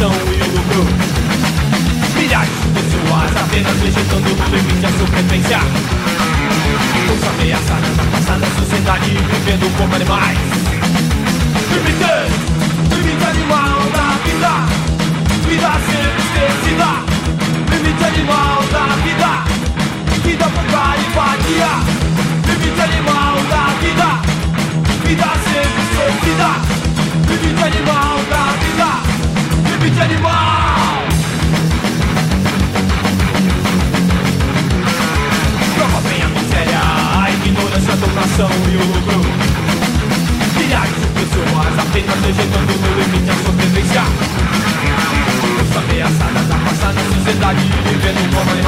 E o lucro. Milhares de pessoas apenas vegetando no limite à sobrevivência Todos ameaçados na passada sociedade vivendo como animais. Limites! desgraçada, tá passada na é sociedade, vivendo como